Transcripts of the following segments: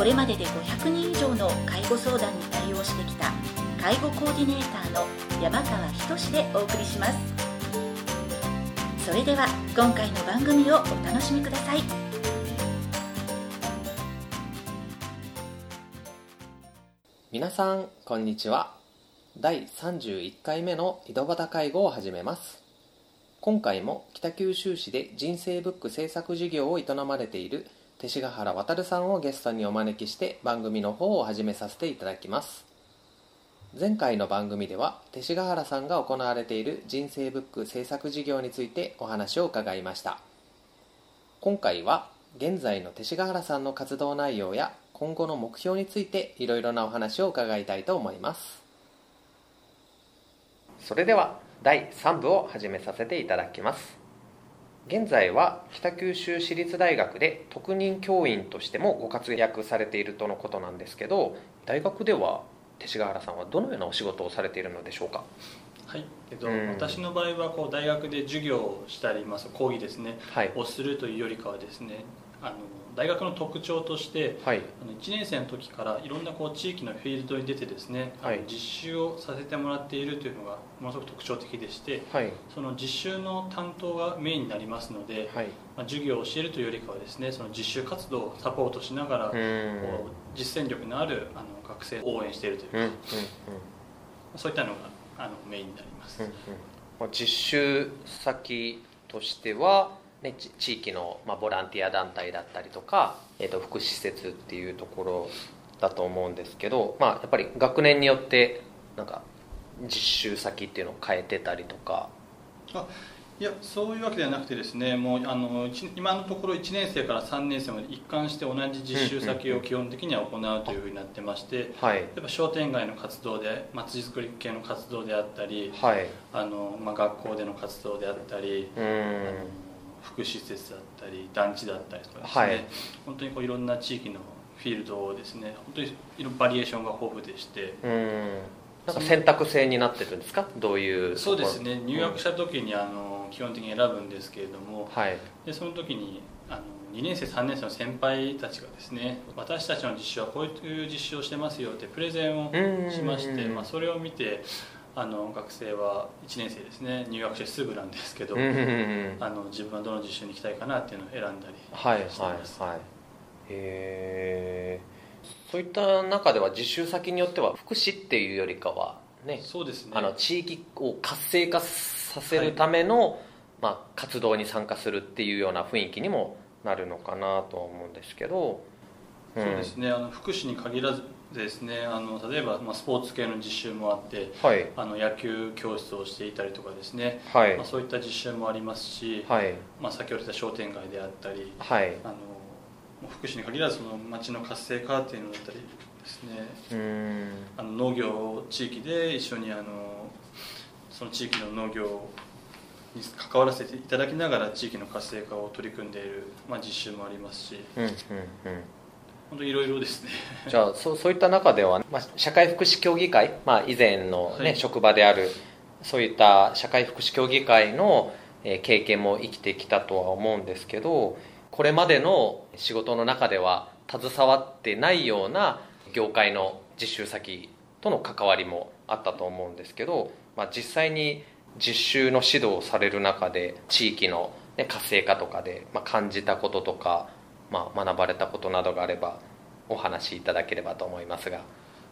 これまでで500人以上の介護相談に対応してきた介護コーディネーターの山川仁でお送りします。それでは今回の番組をお楽しみください。皆さんこんにちは。第31回目の井戸端介護を始めます。今回も北九州市で人生ブック制作事業を営まれている勅使河原渉さんをゲストにお招きして番組の方を始めさせていただきます。前回の番組では勅使河原さんが行われている人生ブック制作事業についてお話を伺いました。今回は現在の勅使河原さんの活動内容や今後の目標についていろいろなお話を伺いたいと思います。それでは第3部を始めさせていただきます。現在は北九州市立大学で特任教員としてもご活躍されているとのことなんですけど大学では勅使河原さんはどのようなお仕事をされているのでしょうか？はい。えっとうん。私の場合はこう大学で授業をしたり、まあ、講義ですね、はい。をするというよりかはですねあの大学の特徴としてはい。あの1年生の時からいろんなこう地域のフィールドに出てですね、はい。実習をさせてもらっているというのがものすごく特徴的でしてはい。その実習の担当がメインになりますので、はい。まあ、授業を教えるというよりかはですねその実習活動をサポートしながら、うん。こう実践力のあるあの学生を応援しているというか、うんうん。そういったのがあのメインになります。うんうん。まあ実習先としては、ね、ち地域の、まあ、ボランティア団体だったりとか、えー、と福祉施設っていうところだと思うんですけど、まあ、やっぱり学年によってなんか実習先っていうのを変えてたりとか。あいやそういうわけではなくてですねもうあの一今のところ1年生から3年生まで一貫して同じ実習先を基本的には行うというふうになってましてはい。例えば商店街の活動でまちづくり系の活動であったりはい。あの、まあ、学校での活動であったり、うん福祉施設だったり団地だったりとかですね、はい。本当にこういろんな地域のフィールドをですね本当にいろバリエーションが豊富でしてうん。なんか選択制になってるんですか？どういうそうですね。入学した時にあの基本的に選ぶんですけれども、はい。でその時にあの2年生3年生の先輩たちがですね私たちの実習はこういう実習をしてますよってプレゼンをしまして、まあ、それを見てあの学生は1年生ですね。入学してすぐなんですけど、うんうんうんうん。あの自分はどの実習に行きたいかなっていうのを選んだりはいはいしてます、はいへえそういった中では実習先によっては福祉っていうよりかはねそうですね。あの地域を活性化させるための、まあ、活動に参加するっていうような雰囲気にもなるのかなとは思うんですけど、ん。そうですね。あの福祉に限らずですね。あの例えば、まあ、スポーツ系の実習もあってはい。あの野球教室をしていたりとかですね、はい。まあ、そういった実習もありますし、はい。まあ、先ほど言った商店街であったりはい。あの福祉に限らずその町の活性化っていうのだったりですね。うーん。あの農業地域で一緒にあのその地域の農業に関わらせていただきながら地域の活性化を取り組んでいる、まあ、実習もありますし。うんうんうん本当にいろいろですね。じゃあそうそういった中では、まあ、社会福祉協議会、まあ、以前の、ねはい。職場であるそういった社会福祉協議会の、えー経験も生きてきたとは思うんですけどこれまでの仕事の中では携わってないような業界の実習先との関わりもあったと思うんですけど、まあ、実際に実習の指導をされる中で地域の、ね、活性化とかで、まあ、感じたこととか、まあ、学ばれたことなどがあればお話しいただければと思いますが。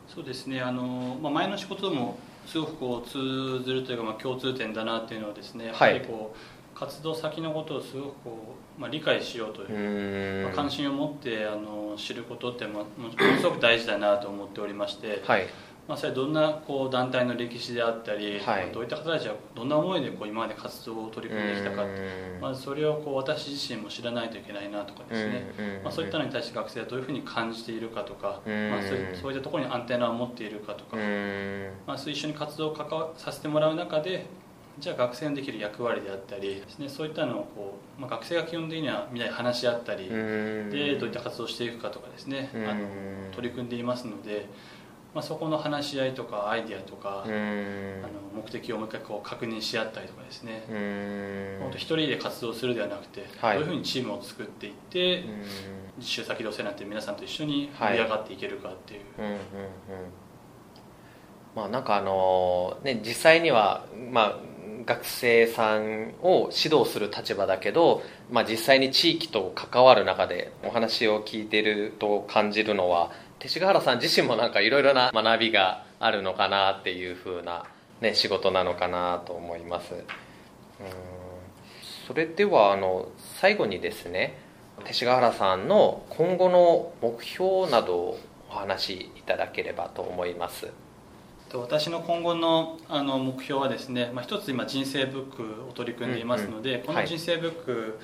そうですね。あの、まあ、前の仕事もすごくこう通ずるというか、まあ、共通点だなっていうのはですねやっぱりこう、活動先のことをすごくこう、まあ、理解しようというまあ関心を持ってあの知ることって、まあ、ものすごく大事だなと思っておりまして、はいまあ、それどんなこう団体の歴史であったり、はい。まあどういった方たちはどんな思いでこう今まで活動を取り組んできたか、うん。まあ、それをこう私自身も知らないといけないなとかですね、まあ、そういったのに対して学生はどういうふうに感じているかとか、うん。まあ、そういそういったところにアンテナを持っているかとか、うん。まあ、一緒に活動を関わさせてもらう中でじゃあ学生のできる役割であったりです、ね、そういったのをこう、まあ、学生が基本的にはみんなで話し合ったり、うん。でどういった活動をしていくかとかですね、うん。あの取り組んでいますので、まあ、そこの話し合いとかアイデアとか、うん。あの目的をもう一回こう確認し合ったりとかですね、うん。本当一人で活動するではなくて、はい。どういうふうにチームを作っていって、うん。実習先でお世話になって皆さんと一緒に盛り上がっていけるかっていう、うんうんうん。まあなんかあのね実際にはまあ学生さんを指導する立場だけど、まあ、実際に地域と関わる中でお話を聞いてると感じるのは勅使河原さん自身もなんかいろいろな学びがあるのかなっていうふうな、ね、仕事なのかなと思います。うん。それではあの最後にですね勅使河原さんの今後の目標などをお話しいただければと思います。と私の今後のあの目標はですね、まあ、一つ今人生ブックを取り組んでいますので、うん。うんはい。この人生ブック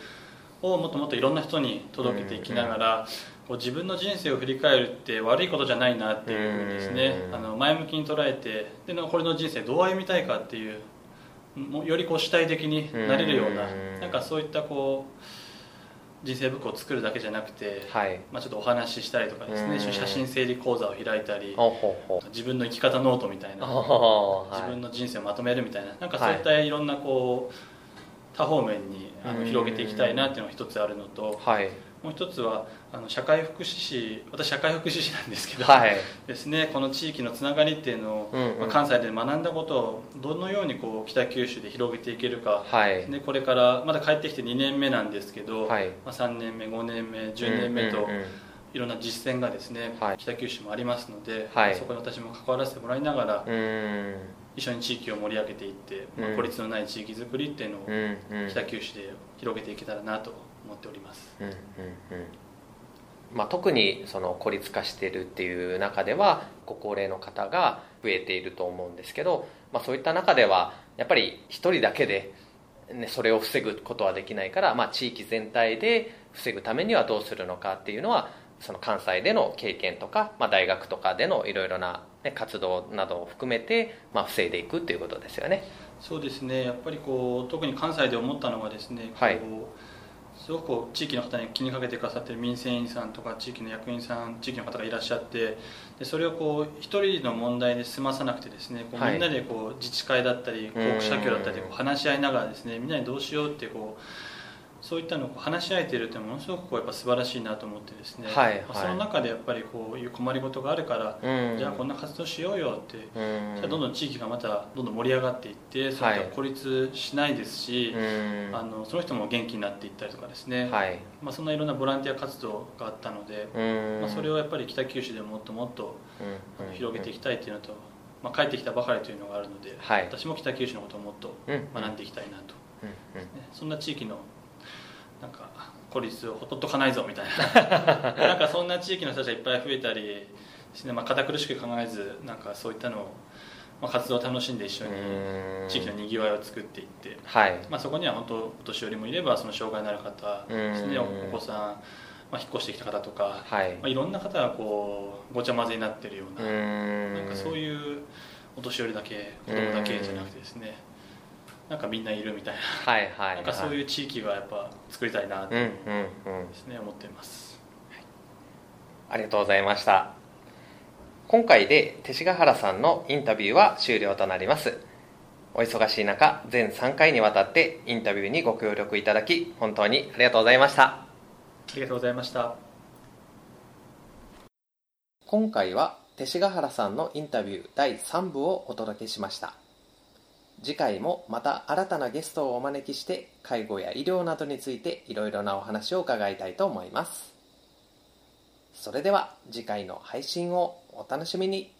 をもっともっといろんな人に届けていきながら、こう自分の人生を振り返るって悪いことじゃないなっていうふうにですね、うん。あの前向きに捉えてでこれの人生どう歩みたいかっていうもうよりこう主体的になれるような、うん。なんかそういったこう人生ブックを作るだけじゃなくて、はい。まあ、ちょっとお話ししたりとかですね、うん。写真整理講座を開いたり、自分の生き方ノートみたいな自分の人生をまとめるみたいななんかはい。そういったいろんなこう多方面にあうん。の広げていきたいなっていうのが一つあるのとはい。もう一つはあの社会福祉士私社会福祉士なんですけど、はい。ですねこの地域のつながりっていうのを、うんうん。まあ関西で学んだことをどのようにこう北九州で広げていけるか、はい。でこれからまだ帰ってきて2年目なんですけど、はい。まあ、3年目5年目10年目と、うん。うんうんいろんな実践がですね、はい。北九州もありますので、はい。そこに私も関わらせてもらいながら、うん一緒に地域を盛り上げていって、まあうん。孤立のない地域づくりっていうのを北九州で広げていけたらなと思っております、うんうんうん。まあ、特にその孤立化しているっていう中ではご高齢の方が増えていると思うんですけど、まあ、そういった中ではやっぱり一人だけで、ね、それを防ぐことはできないから、まあ、地域全体で防ぐためにはどうするのかっていうのはその関西での経験とか、まあ、大学とかでのいろいろな、ね、活動などを含めて、まあ、防いでいくっていうことですよね。そうですね。やっぱりこう特に関西で思ったのがですね、はい。こうすごくこう地域の方に気にかけてくださってる民生委員さんとか地域の役員さん地域の方がいらっしゃってでそれをこう一人の問題で済まさなくてですねこうはい。みんなでこう自治会だったり校区社協だったり話し合いながらですねみんなでどうしようってこうそういったのを話し合えているってものすごくこうやっぱ素晴らしいなと思ってですね、はいはい。まあその中でやっぱりこういう困りごとがあるから、うん。じゃあこんな活動しようよってうん。じゃあどんどん地域がまたどんどん盛り上がっていってそれが孤立しないですし、うん。あのその人も元気になっていったりとかですね、はい。まあ、そんないろんなボランティア活動があったので、うん。まあ、それをやっぱり北九州でもっともっとあの広げていきたいというのと、まあ、帰ってきたばかりというのがあるので、はい。私も北九州のことをもっとうん。学んでいきたいなと、うん。うん。ね、そんな地域のなんか孤立をほっとかないぞみたいな。なんかそんな地域の人たちがいっぱい増えたりですね、まあ、堅苦しく考えずなんかそういったのを、まあ、活動を楽しんで一緒にうん。地域のにぎわいを作っていって、はい。まあ、そこには本当お年寄りもいればその障害のある方ですねうん。お子さん、まあ、引っ越してきた方とか、はい。まあ、いろんな方がこうごちゃ混ぜになってるようなななんかそういうお年寄りだけ子供だけじゃなくてですねなんかみんないるみたいな。はいはいなんかそうういう地域がやっぱ作りたいなとうんうんでうん。すね思っています。ありがとうございました。今回で勅使河原さんのインタビューは終了となります。お忙しい中全3回にわたってインタビューにご協力いただき本当にありがとうございました。ありがとうございました。今回は勅使河原さんのインタビュー第3部をお届けしました次回もまた新たなゲストをお招きして介護や医療などについていろいろなお話を伺いたいと思います。それでは次回の配信をお楽しみに。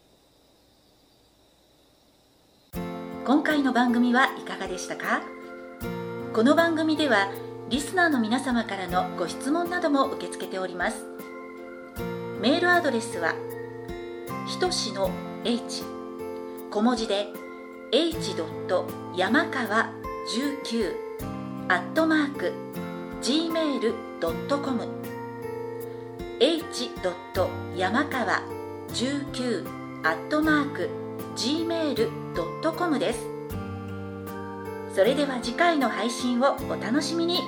今回の番組はいかがでしたか？この番組ではリスナーの皆様からのご質問なども受け付けております。メールアドレスはひとしの h 小文字で h. 山川19アットマーク gmail.com h. 山川19アットマーク gmail.com ですそれでは次回の配信をお楽しみに